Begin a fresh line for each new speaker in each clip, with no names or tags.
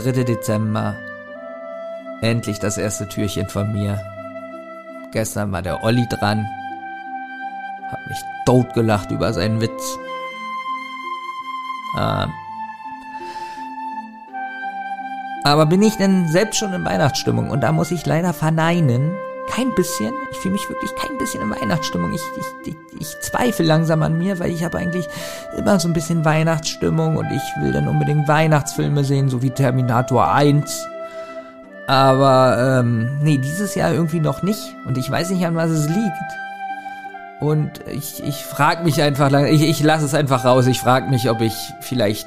3. Dezember. Endlich das erste Türchen von mir. Gestern war der Olli dran. Hab mich totgelacht über seinen Witz. Ähm. Aber bin ich denn selbst schon in Weihnachtsstimmung? Und da muss ich leider verneinen. Kein bisschen. Ich fühle mich wirklich kein bisschen in Weihnachtsstimmung. Ich, ich, ich, ich zweifle langsam an mir, weil ich habe eigentlich immer so ein bisschen Weihnachtsstimmung und ich will dann unbedingt Weihnachtsfilme sehen, so wie Terminator 1. Aber ähm, nee, dieses Jahr irgendwie noch nicht. Und ich weiß nicht, an was es liegt. Und ich, ich frage mich einfach, ich, ich lasse es einfach raus. Ich frage mich, ob ich vielleicht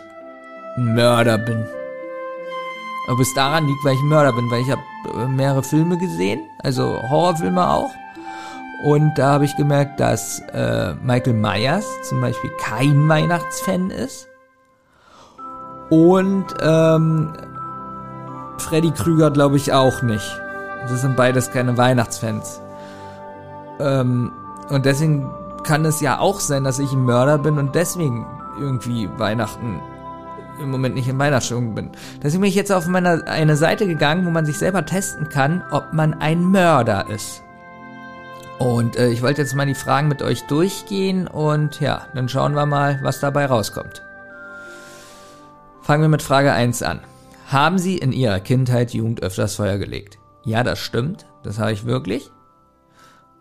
ein Mörder bin. Ob es daran liegt, weil ich ein Mörder bin, weil ich habe äh, mehrere Filme gesehen, also Horrorfilme auch. Und da habe ich gemerkt, dass äh, Michael Myers zum Beispiel kein Weihnachtsfan ist. Und ähm, Freddy Krüger glaube ich auch nicht. Das sind beides keine Weihnachtsfans. Ähm, und deswegen kann es ja auch sein, dass ich ein Mörder bin und deswegen irgendwie Weihnachten im Moment nicht in Weihnachtsstimmung bin. Deswegen bin ich jetzt auf meiner, eine Seite gegangen, wo man sich selber testen kann, ob man ein Mörder ist. Und äh, ich wollte jetzt mal die Fragen mit euch durchgehen und ja, dann schauen wir mal, was dabei rauskommt. Fangen wir mit Frage 1 an. Haben Sie in Ihrer Kindheit, Jugend öfters Feuer gelegt? Ja, das stimmt. Das habe ich wirklich.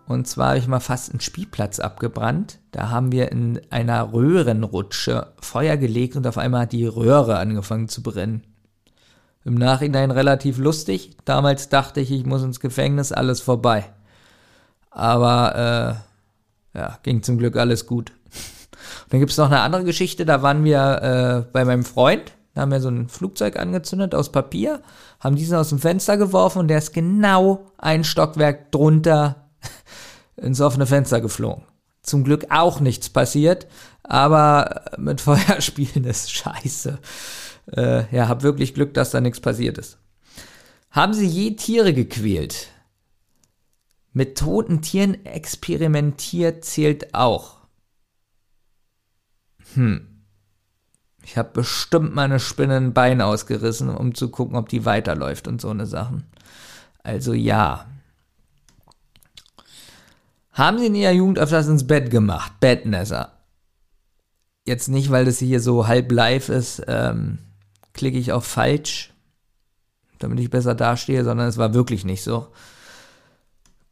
Und zwar habe ich mal fast einen Spielplatz abgebrannt. Da haben wir in einer Röhrenrutsche Feuer gelegt und auf einmal hat die Röhre angefangen zu brennen. Im Nachhinein relativ lustig. Damals dachte ich, ich muss ins Gefängnis, alles vorbei. Aber äh, ja, ging zum Glück alles gut. Und dann gibt es noch eine andere Geschichte, da waren wir äh, bei meinem Freund, da haben wir so ein Flugzeug angezündet aus Papier, haben diesen aus dem Fenster geworfen und der ist genau ein Stockwerk drunter ins offene Fenster geflogen. Zum Glück auch nichts passiert, aber mit Feuerspielen ist scheiße. Äh, ja, hab wirklich Glück, dass da nichts passiert ist. Haben Sie je Tiere gequält? Mit toten Tieren experimentiert zählt auch. Hm. Ich habe bestimmt meine Spinne ein Bein ausgerissen, um zu gucken, ob die weiterläuft und so eine Sachen. Also ja, haben Sie in Ihrer Jugend öfters ins Bett gemacht? Bettnässer. Jetzt nicht, weil das hier so halb live ist, ähm, klicke ich auf falsch, damit ich besser dastehe, sondern es war wirklich nicht so.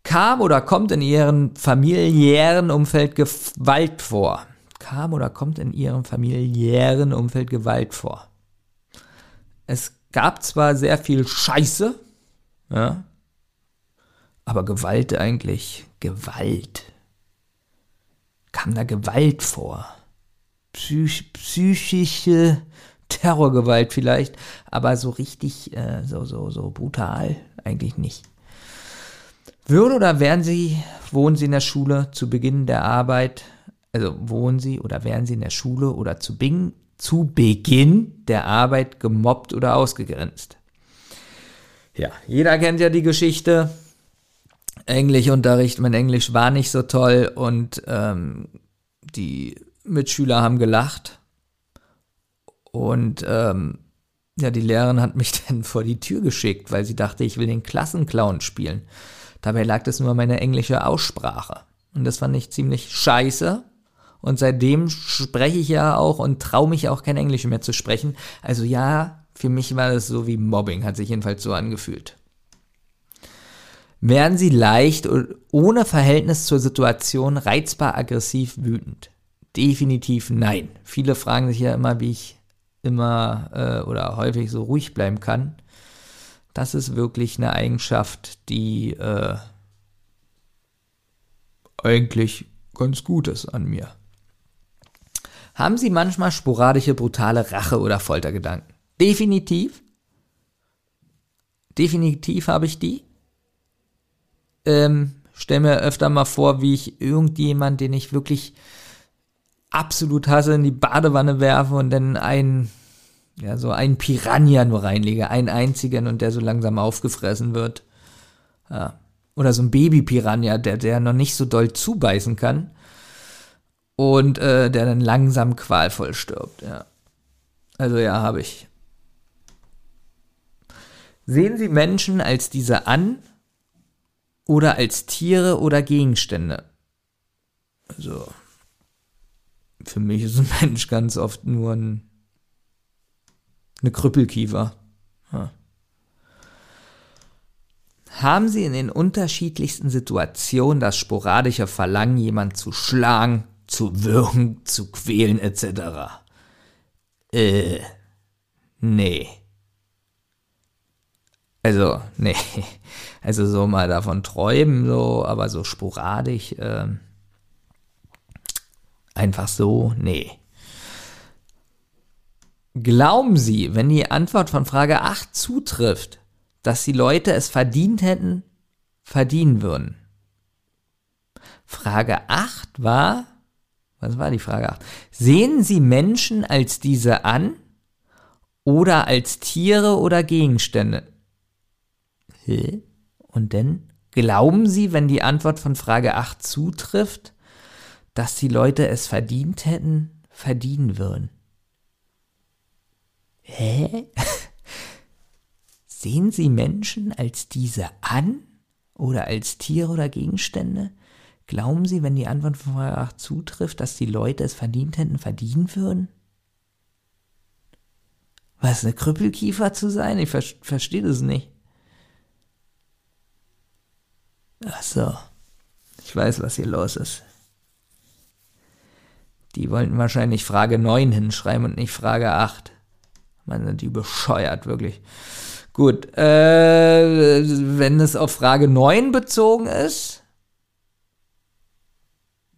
Kam oder kommt in Ihrem familiären Umfeld Gewalt vor? Kam oder kommt in Ihrem familiären Umfeld Gewalt vor? Es gab zwar sehr viel Scheiße, ja, aber Gewalt eigentlich, Gewalt. Kam da Gewalt vor? Psych psychische Terrorgewalt vielleicht, aber so richtig, äh, so, so, so brutal eigentlich nicht. Würden oder wären Sie, wohnen Sie in der Schule zu Beginn der Arbeit, also wohnen Sie oder wären Sie in der Schule oder zu, Bing, zu Beginn der Arbeit gemobbt oder ausgegrenzt? Ja, jeder kennt ja die Geschichte. Englischunterricht. Mein Englisch war nicht so toll und ähm, die Mitschüler haben gelacht. Und ähm, ja, die Lehrerin hat mich dann vor die Tür geschickt, weil sie dachte, ich will den Klassenclown spielen. Dabei lag das nur meine englische Aussprache. Und das fand ich ziemlich scheiße. Und seitdem spreche ich ja auch und traue mich auch kein Englisch mehr zu sprechen. Also ja, für mich war das so wie Mobbing, hat sich jedenfalls so angefühlt. Werden sie leicht und ohne Verhältnis zur Situation reizbar, aggressiv, wütend? Definitiv nein. Viele fragen sich ja immer, wie ich immer äh, oder häufig so ruhig bleiben kann. Das ist wirklich eine Eigenschaft, die äh, eigentlich ganz gut ist an mir. Haben Sie manchmal sporadische, brutale Rache- oder Foltergedanken? Definitiv. Definitiv habe ich die ähm, stelle mir öfter mal vor, wie ich irgendjemand, den ich wirklich absolut hasse, in die Badewanne werfe und dann einen, ja, so einen Piranha nur reinlege, einen einzigen und der so langsam aufgefressen wird. Ja. Oder so ein Baby-Piranha, der, der noch nicht so doll zubeißen kann. Und äh, der dann langsam qualvoll stirbt, ja. Also ja, habe ich. Sehen Sie Menschen als diese an oder als Tiere oder Gegenstände? Also, für mich ist ein Mensch ganz oft nur ein, eine Krüppelkiefer. Ja. Haben Sie in den unterschiedlichsten Situationen das sporadische Verlangen, jemand zu schlagen, zu würgen, zu quälen etc.? Äh, nee. Also, nee. Also so mal davon träumen, so, aber so sporadisch, äh, einfach so, nee. Glauben Sie, wenn die Antwort von Frage 8 zutrifft, dass die Leute es verdient hätten, verdienen würden? Frage 8 war, was war die Frage 8? Sehen Sie Menschen als diese an oder als Tiere oder Gegenstände? Und denn glauben Sie, wenn die Antwort von Frage 8 zutrifft, dass die Leute es verdient hätten, verdienen würden? Hä? Sehen Sie Menschen als diese an oder als Tiere oder Gegenstände? Glauben Sie, wenn die Antwort von Frage 8 zutrifft, dass die Leute es verdient hätten, verdienen würden? Was, eine Krüppelkiefer zu sein? Ich ver verstehe das nicht. Ach so. Ich weiß, was hier los ist. Die wollten wahrscheinlich Frage 9 hinschreiben und nicht Frage 8. Man sind die bescheuert, wirklich. Gut, äh, wenn es auf Frage 9 bezogen ist.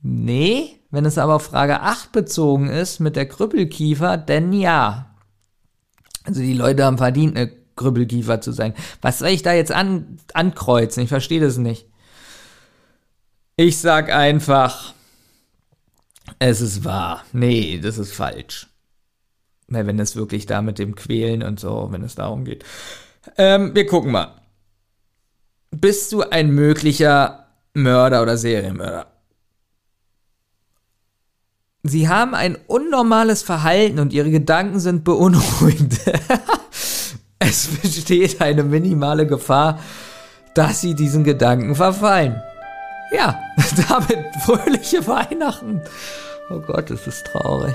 Nee, wenn es aber auf Frage 8 bezogen ist mit der Krüppelkiefer, denn ja. Also die Leute haben verdient, eine Krüppelkiefer zu sein. Was soll ich da jetzt an, ankreuzen? Ich verstehe das nicht. Ich sag einfach, es ist wahr. Nee, das ist falsch. Wenn es wirklich da mit dem Quälen und so, wenn es darum geht. Ähm, wir gucken mal. Bist du ein möglicher Mörder oder Serienmörder? Sie haben ein unnormales Verhalten und ihre Gedanken sind beunruhigend. es besteht eine minimale Gefahr, dass sie diesen Gedanken verfallen. Ja, damit fröhliche Weihnachten. Oh Gott, es ist traurig.